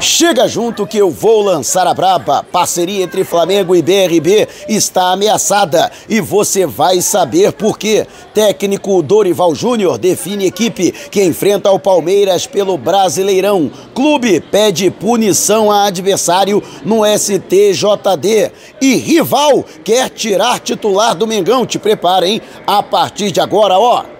Chega junto que eu vou lançar a braba. Parceria entre Flamengo e BRB está ameaçada e você vai saber por quê. Técnico Dorival Júnior define equipe que enfrenta o Palmeiras pelo Brasileirão. Clube pede punição a adversário no STJD. E rival quer tirar titular do Mengão. Te prepara, hein? A partir de agora, ó.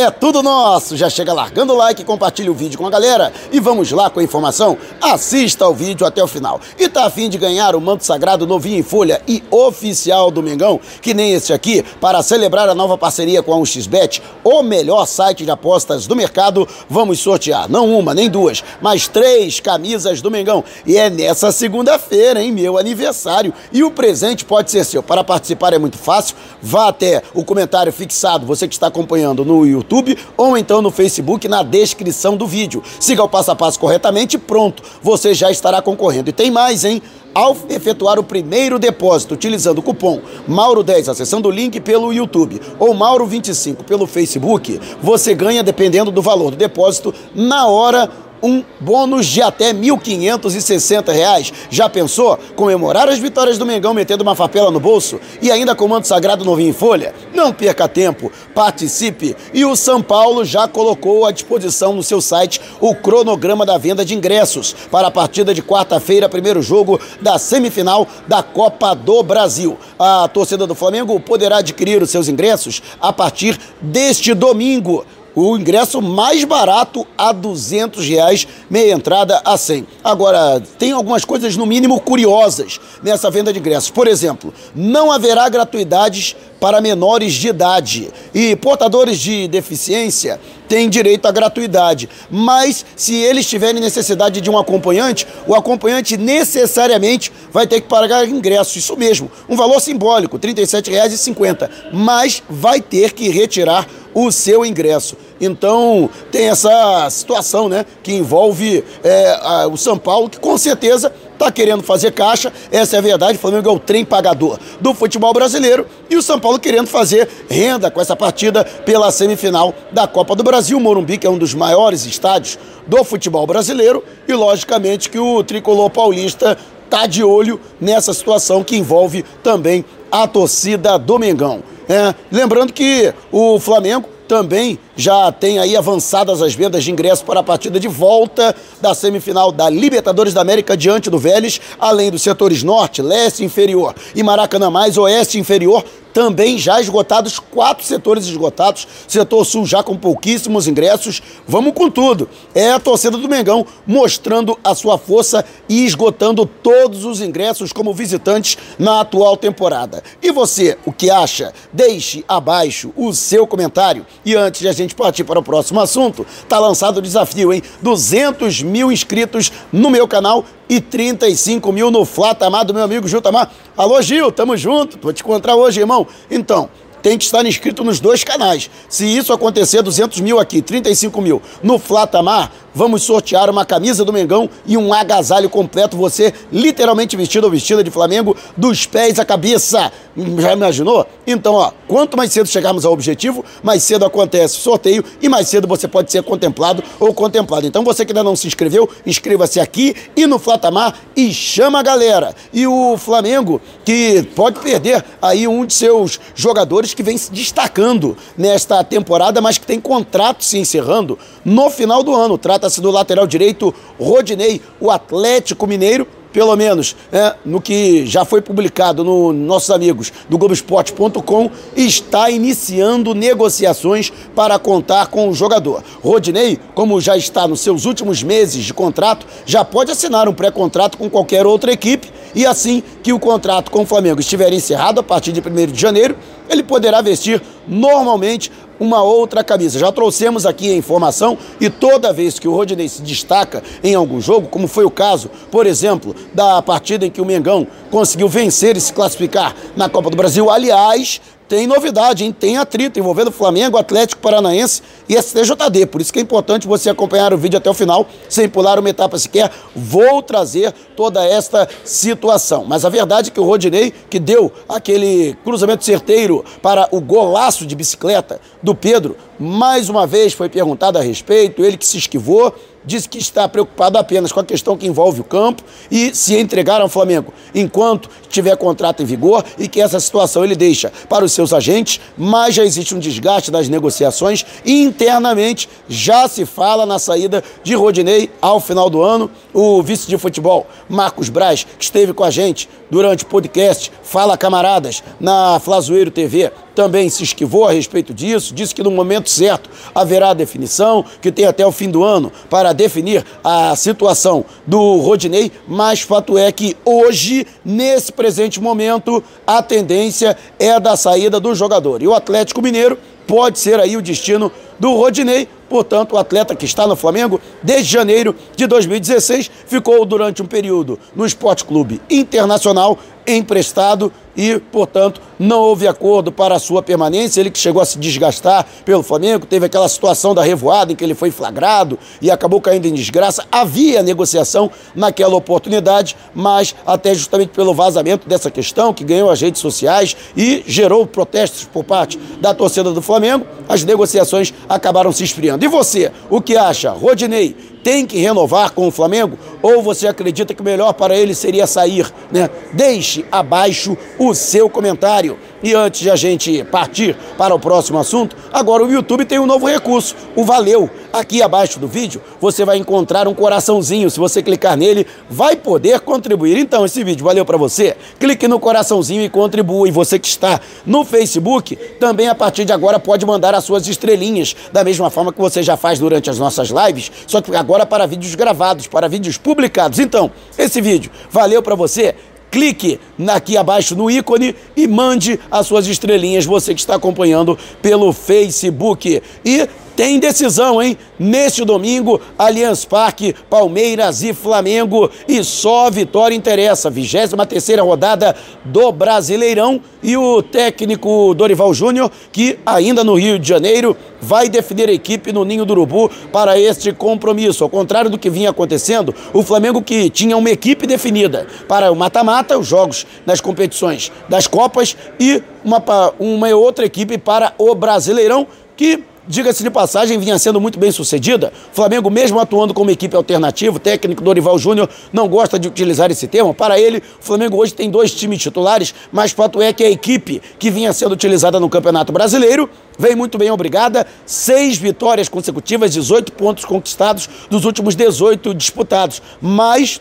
É tudo nosso! Já chega largando o like, compartilha o vídeo com a galera e vamos lá com a informação? Assista ao vídeo até o final. E tá afim de ganhar o manto sagrado novinho em folha e oficial do Mengão, que nem esse aqui, para celebrar a nova parceria com a 1xBet, o melhor site de apostas do mercado, vamos sortear não uma, nem duas, mas três camisas do Mengão. E é nessa segunda-feira, hein, meu aniversário. E o presente pode ser seu. Para participar é muito fácil, vá até o comentário fixado, você que está acompanhando no YouTube YouTube ou então no Facebook na descrição do vídeo. Siga o passo a passo corretamente e pronto, você já estará concorrendo. E tem mais, hein? Ao efetuar o primeiro depósito utilizando o cupom Mauro10, acessando o link pelo YouTube, ou Mauro25 pelo Facebook, você ganha, dependendo do valor do depósito, na hora um bônus de até R$ 1.560. Já pensou? Comemorar as vitórias do Mengão metendo uma fapela no bolso e ainda com o manto sagrado novinho em folha? Não perca tempo, participe. E o São Paulo já colocou à disposição no seu site o cronograma da venda de ingressos para a partida de quarta-feira, primeiro jogo da semifinal da Copa do Brasil. A torcida do Flamengo poderá adquirir os seus ingressos a partir deste domingo o ingresso mais barato a 200 reais, meia entrada a 100. Agora, tem algumas coisas no mínimo curiosas nessa venda de ingressos. Por exemplo, não haverá gratuidades para menores de idade e portadores de deficiência têm direito à gratuidade. Mas se eles tiverem necessidade de um acompanhante, o acompanhante necessariamente vai ter que pagar ingresso. Isso mesmo, um valor simbólico, R$ 37,50, mas vai ter que retirar o seu ingresso. Então tem essa situação, né, que envolve é, a, o São Paulo, que com certeza está querendo fazer caixa, essa é a verdade. O Flamengo é o trem pagador do futebol brasileiro e o São Paulo querendo fazer renda com essa partida pela semifinal da Copa do Brasil. O Morumbi, que é um dos maiores estádios do futebol brasileiro, e logicamente que o tricolor paulista está de olho nessa situação que envolve também a torcida do Mengão. É, lembrando que o Flamengo também já tem aí avançadas as vendas de ingressos para a partida de volta da semifinal da Libertadores da América diante do Vélez, além dos setores norte, leste inferior e Maracanã mais oeste inferior, também já esgotados, quatro setores esgotados, setor sul já com pouquíssimos ingressos. Vamos com tudo. É a torcida do Mengão mostrando a sua força e esgotando todos os ingressos como visitantes na atual temporada. E você, o que acha? Deixe abaixo o seu comentário. E antes de a gente partir para o próximo assunto, tá lançado o desafio, hein? 200 mil inscritos no meu canal e 35 mil no Flatamar do meu amigo Gil Tamar. Alô, Gil, tamo junto. Vou te encontrar hoje, irmão. Então, tem que estar inscrito nos dois canais. Se isso acontecer, 200 mil aqui, 35 mil no Flatamar, vamos sortear uma camisa do Mengão e um agasalho completo. Você literalmente vestido ou vestida de Flamengo, dos pés à cabeça. Já imaginou? Então, ó, quanto mais cedo chegarmos ao objetivo, mais cedo acontece o sorteio e mais cedo você pode ser contemplado ou contemplado. Então, você que ainda não se inscreveu, inscreva-se aqui e no Flatamar e chama a galera. E o Flamengo, que pode perder aí um de seus jogadores que vem se destacando nesta temporada, mas que tem contrato se encerrando no final do ano. Trata-se do lateral direito Rodinei, o Atlético Mineiro pelo menos é, no que já foi publicado no nossos amigos do Globoesporte.com, está iniciando negociações para contar com o jogador. Rodinei, como já está nos seus últimos meses de contrato, já pode assinar um pré-contrato com qualquer outra equipe e assim que o contrato com o Flamengo estiver encerrado a partir de 1 de janeiro, ele poderá vestir normalmente uma outra camisa. Já trouxemos aqui a informação e toda vez que o Rodinei se destaca em algum jogo, como foi o caso, por exemplo, da partida em que o Mengão conseguiu vencer e se classificar na Copa do Brasil, aliás, tem novidade, hein? Tem atrito envolvendo Flamengo, Atlético Paranaense e STJD. Por isso que é importante você acompanhar o vídeo até o final, sem pular uma etapa sequer. Vou trazer toda esta situação. Mas a verdade é que o Rodinei, que deu aquele cruzamento certeiro para o golaço de bicicleta do Pedro, mais uma vez foi perguntado a respeito, ele que se esquivou disse que está preocupado apenas com a questão que envolve o campo e se entregar ao Flamengo enquanto tiver contrato em vigor e que essa situação ele deixa para os seus agentes, mas já existe um desgaste das negociações e internamente já se fala na saída de Rodinei ao final do ano. O vice de futebol, Marcos Braz, que esteve com a gente durante o podcast Fala Camaradas na Flazoeiro TV, também se esquivou a respeito disso, disse que no momento certo haverá definição, que tem até o fim do ano para definir a situação do Rodinei, mas fato é que hoje, nesse presente momento, a tendência é da saída do jogador. E o Atlético Mineiro pode ser aí o destino do Rodinei, Portanto, o atleta que está no Flamengo desde janeiro de 2016 ficou durante um período no Esporte Clube Internacional emprestado e, portanto, não houve acordo para a sua permanência. Ele que chegou a se desgastar pelo Flamengo, teve aquela situação da revoada em que ele foi flagrado e acabou caindo em desgraça. Havia negociação naquela oportunidade, mas até justamente pelo vazamento dessa questão que ganhou as redes sociais e gerou protestos por parte da torcida do Flamengo, as negociações acabaram se esfriando. E você, o que acha? Rodinei tem que renovar com o Flamengo? Ou você acredita que o melhor para ele seria sair? Né? Deixe abaixo o seu comentário. E antes de a gente partir para o próximo assunto, agora o YouTube tem um novo recurso, o Valeu. Aqui abaixo do vídeo você vai encontrar um coraçãozinho. Se você clicar nele, vai poder contribuir. Então, esse vídeo valeu para você? Clique no coraçãozinho e contribua. E você que está no Facebook, também a partir de agora pode mandar as suas estrelinhas, da mesma forma que você já faz durante as nossas lives, só que agora para vídeos gravados, para vídeos publicados. Então, esse vídeo valeu para você? clique aqui abaixo no ícone e mande as suas estrelinhas, você que está acompanhando pelo Facebook. E tem decisão, hein? Neste domingo, Allianz Parque, Palmeiras e Flamengo. E só a vitória interessa. 23 rodada do Brasileirão. E o técnico Dorival Júnior, que ainda no Rio de Janeiro, vai definir a equipe no Ninho do Urubu para este compromisso. Ao contrário do que vinha acontecendo, o Flamengo que tinha uma equipe definida para o mata-mata, os jogos nas competições das Copas e uma, uma outra equipe para o Brasileirão, que diga-se de passagem, vinha sendo muito bem sucedida. O Flamengo, mesmo atuando como equipe alternativa, o técnico Dorival Júnior não gosta de utilizar esse termo. Para ele, o Flamengo hoje tem dois times titulares, mas fato é que a equipe que vinha sendo utilizada no Campeonato Brasileiro vem muito bem, obrigada. Seis vitórias consecutivas, 18 pontos conquistados dos últimos 18 disputados. Mas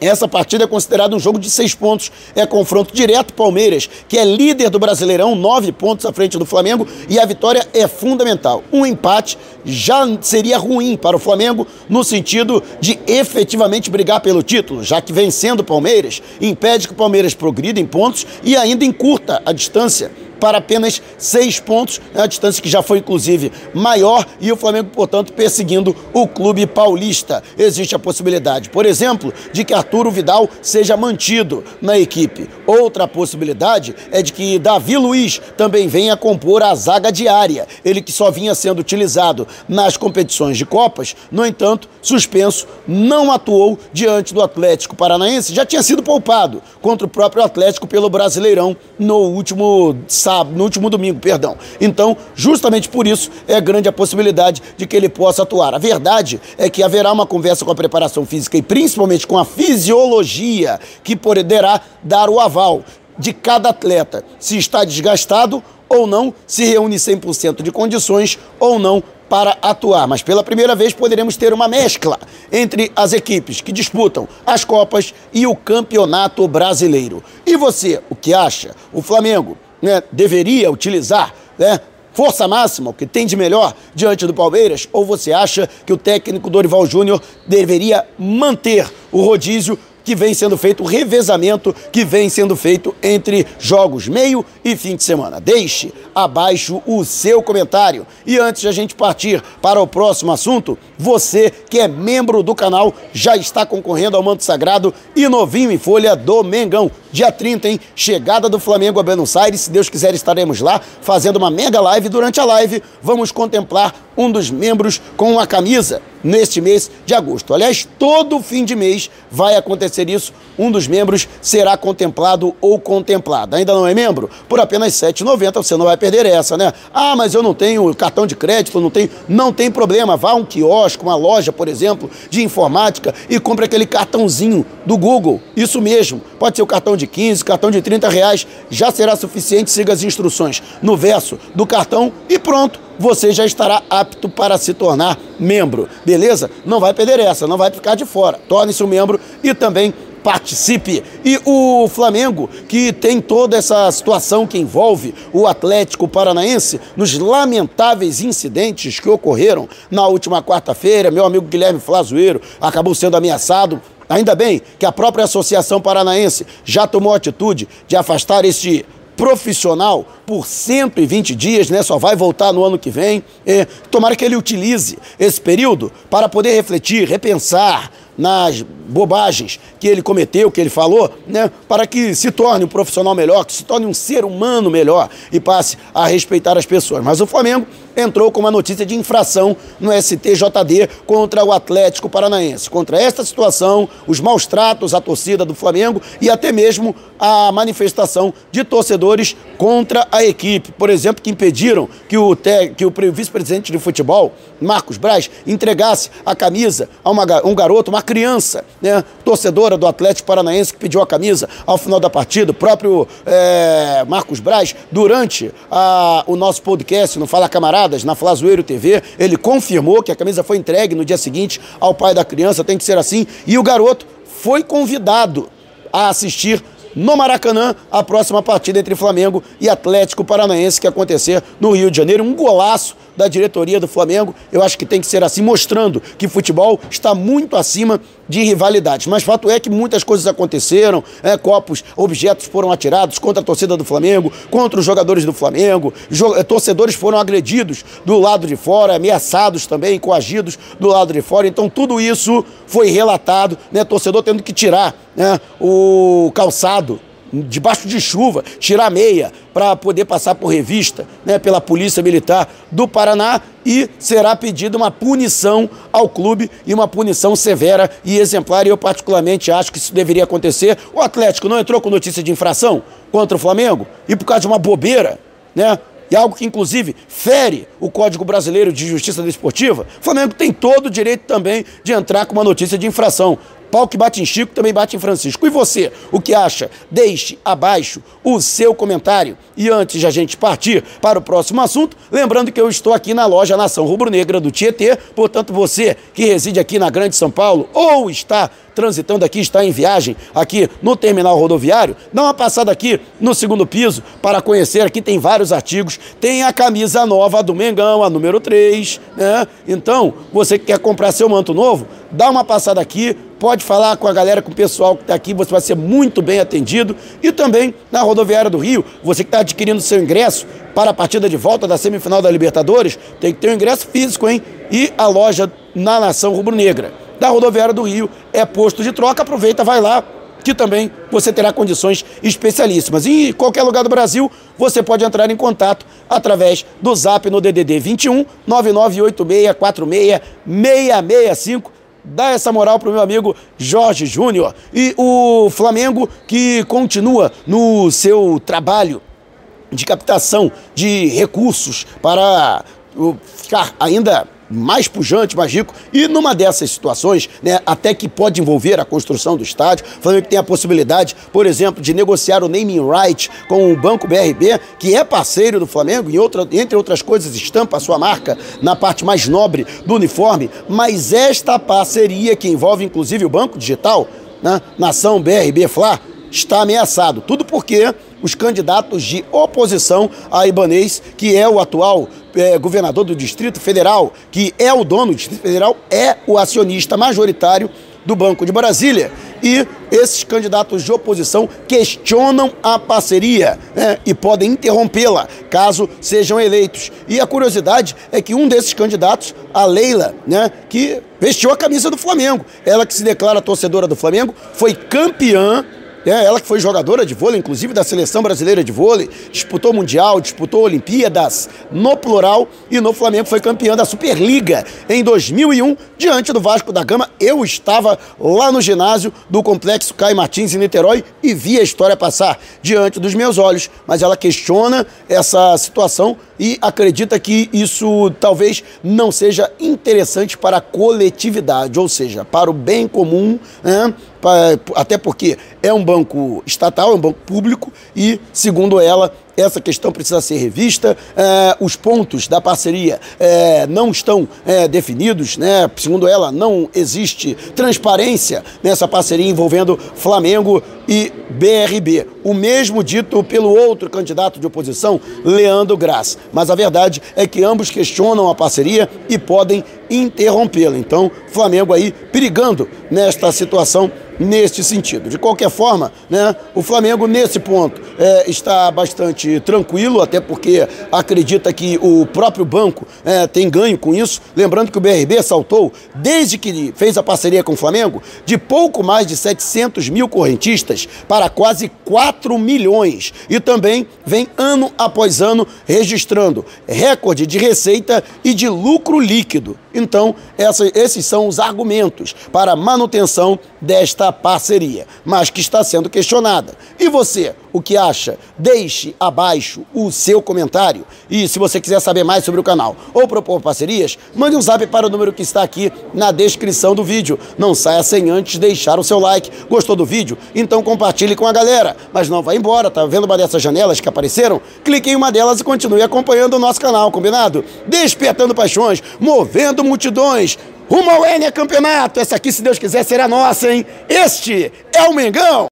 essa partida é considerada um jogo de seis pontos. É confronto direto Palmeiras, que é líder do Brasileirão, nove pontos à frente do Flamengo, e a vitória é fundamental. Um empate já seria ruim para o Flamengo no sentido de efetivamente brigar pelo título, já que vencendo o Palmeiras impede que o Palmeiras progrida em pontos e ainda encurta a distância para apenas seis pontos, é a distância que já foi inclusive maior e o Flamengo, portanto, perseguindo o clube paulista. Existe a possibilidade, por exemplo, de que Arturo Vidal seja mantido na equipe. Outra possibilidade é de que Davi Luiz também venha compor a zaga diária, ele que só vinha sendo utilizado nas competições de Copas, no entanto, suspenso, não atuou diante do Atlético Paranaense, já tinha sido poupado contra o próprio Atlético pelo Brasileirão no último sábado, no último domingo, perdão. Então, justamente por isso, é grande a possibilidade de que ele possa atuar. A verdade é que haverá uma conversa com a preparação física e principalmente com a fisiologia que poderá dar o aval de cada atleta, se está desgastado ou não, se reúne 100% de condições ou não para atuar. Mas pela primeira vez poderemos ter uma mescla entre as equipes que disputam as Copas e o Campeonato Brasileiro. E você, o que acha? O Flamengo né, deveria utilizar né, força máxima, o que tem de melhor diante do Palmeiras? Ou você acha que o técnico Dorival Júnior deveria manter o rodízio que vem sendo feito, o revezamento que vem sendo feito entre jogos meio e fim de semana. Deixe abaixo o seu comentário. E antes de a gente partir para o próximo assunto, você que é membro do canal já está concorrendo ao manto sagrado e novinho em folha do Mengão. Dia 30, hein? Chegada do Flamengo a Buenos Aires. Se Deus quiser, estaremos lá fazendo uma mega live. Durante a live, vamos contemplar um dos membros com a camisa neste mês de agosto. Aliás, todo fim de mês vai acontecer isso. Um dos membros será contemplado ou contemplada. Ainda não é membro? Por apenas R$ 7,90 você não vai perder essa, né? Ah, mas eu não tenho cartão de crédito, não tenho. Não tem problema. Vá a um quiosque, uma loja, por exemplo, de informática e compre aquele cartãozinho do Google. Isso mesmo. Pode ser o cartão de 15, cartão de 30 reais. Já será suficiente. Siga as instruções no verso do cartão e pronto você já estará apto para se tornar membro, beleza? Não vai perder essa, não vai ficar de fora. Torne-se um membro e também participe. E o Flamengo, que tem toda essa situação que envolve o Atlético Paranaense, nos lamentáveis incidentes que ocorreram na última quarta-feira, meu amigo Guilherme Flazoeiro acabou sendo ameaçado. Ainda bem que a própria Associação Paranaense já tomou atitude de afastar este profissional por 120 dias, né? Só vai voltar no ano que vem. É, tomara que ele utilize esse período para poder refletir, repensar nas bobagens que ele cometeu, que ele falou, né, para que se torne um profissional melhor, que se torne um ser humano melhor e passe a respeitar as pessoas. Mas o Flamengo entrou com uma notícia de infração no STJD contra o Atlético Paranaense. Contra esta situação, os maus tratos à torcida do Flamengo e até mesmo a manifestação de torcedores contra a equipe. Por exemplo, que impediram que o, que o vice-presidente de futebol, Marcos Braz, entregasse a camisa a uma, um garoto, uma criança, né, torcedora do Atlético Paranaense que pediu a camisa ao final da partida. O próprio é, Marcos Braz, durante a, o nosso podcast no Fala Camaradas, na Flazoeiro TV, ele confirmou que a camisa foi entregue no dia seguinte ao pai da criança, tem que ser assim, e o garoto foi convidado a assistir no Maracanã a próxima partida entre Flamengo e Atlético Paranaense que acontecer no Rio de Janeiro. Um golaço da diretoria do Flamengo. Eu acho que tem que ser assim, mostrando que futebol está muito acima de rivalidades. Mas fato é que muitas coisas aconteceram, é, copos, objetos foram atirados contra a torcida do Flamengo, contra os jogadores do Flamengo, é, torcedores foram agredidos do lado de fora, ameaçados também, coagidos do lado de fora. Então tudo isso foi relatado, né? Torcedor tendo que tirar né, o calçado debaixo de chuva, tirar meia para poder passar por revista né, pela Polícia Militar do Paraná e será pedida uma punição ao clube e uma punição severa e exemplar. E eu, particularmente, acho que isso deveria acontecer. O Atlético não entrou com notícia de infração contra o Flamengo e por causa de uma bobeira, né? E algo que, inclusive, fere o Código Brasileiro de Justiça Desportiva, o Flamengo tem todo o direito também de entrar com uma notícia de infração. Pau que bate em Chico também bate em Francisco. E você, o que acha? Deixe abaixo o seu comentário. E antes de a gente partir para o próximo assunto, lembrando que eu estou aqui na loja Nação Rubro-Negra do Tietê, portanto, você que reside aqui na Grande São Paulo ou está transitando aqui, está em viagem aqui no terminal rodoviário, dá uma passada aqui no segundo piso para conhecer. Aqui tem vários artigos. Tem a camisa nova do Mengão, a número 3, né? Então, você que quer comprar seu manto novo, dá uma passada aqui, pode falar com a galera, com o pessoal que está aqui, você vai ser muito bem atendido. E também na rodoviária do Rio, você que está adquirindo seu ingresso para a partida de volta da semifinal da Libertadores, tem que ter um ingresso físico, hein? E a loja na Nação Rubro-Negra da rodoviária do Rio é posto de troca. Aproveita, vai lá, que também você terá condições especialíssimas. Em qualquer lugar do Brasil, você pode entrar em contato através do zap no DDD 21 998646665. Dá essa moral para o meu amigo Jorge Júnior. E o Flamengo que continua no seu trabalho de captação de recursos para ficar ainda mais pujante, mais rico. E numa dessas situações, né, até que pode envolver a construção do estádio, o Flamengo tem a possibilidade, por exemplo, de negociar o naming right com o Banco BRB, que é parceiro do Flamengo, e outra, entre outras coisas, estampa a sua marca na parte mais nobre do uniforme. Mas esta parceria, que envolve inclusive o Banco Digital, né, Nação BRB Fla, está ameaçado. Tudo porque os candidatos de oposição a Ibanês, que é o atual é, governador do Distrito Federal, que é o dono do Distrito Federal, é o acionista majoritário do Banco de Brasília. E esses candidatos de oposição questionam a parceria né, e podem interrompê-la caso sejam eleitos. E a curiosidade é que um desses candidatos, a Leila, né, que vestiu a camisa do Flamengo, ela que se declara torcedora do Flamengo, foi campeã É, ela que foi jogadora de vôlei, inclusive da seleção brasileira de vôlei, disputou Mundial, disputou Olimpíadas no plural e no Flamengo foi campeã da Superliga em 2001 diante do Vasco da Gama. Eu estava lá no ginásio do Complexo Caio Martins em Niterói e vi a história passar diante dos meus olhos, mas ela questiona essa situação e acredita que isso talvez não seja interessante para a coletividade, ou seja, para o bem comum, né? até porque é um banco estatal, é um banco público e, segundo ela, essa questão precisa ser revista. É, os pontos da parceria é, não estão é, definidos, né? Segundo ela, não existe transparência nessa parceria envolvendo Flamengo e BRB. O mesmo dito pelo outro candidato de oposição, Leandro Graça. Mas a verdade é que ambos questionam a parceria e podem interrompê-la. Então, Flamengo aí perigando nesta situação neste sentido. De qualquer forma, né, o Flamengo nesse ponto é, está bastante tranquilo, até porque acredita que o próprio banco é, tem ganho com isso. Lembrando que o BRB saltou, desde que fez a parceria com o Flamengo, de pouco mais de 700 mil correntistas para quase 4 milhões. E também vem ano após ano registrando recorde de receita e de lucro líquido. Então, essa, esses são os argumentos para a manutenção desta parceria, mas que está sendo questionada. E você, o que acha? Deixe abaixo o seu comentário. E se você quiser saber mais sobre o canal ou propor parcerias, mande um zap para o número que está aqui na descrição do vídeo. Não saia sem antes deixar o seu like. Gostou do vídeo? Então compartilhe com a galera. Mas não vá embora, tá vendo uma dessas janelas que apareceram? Clique em uma delas e continue acompanhando o nosso canal, combinado? Despertando paixões, movendo multidões. Rumo ao N campeonato. Essa aqui, se Deus quiser, será nossa, hein? Este é o Mengão.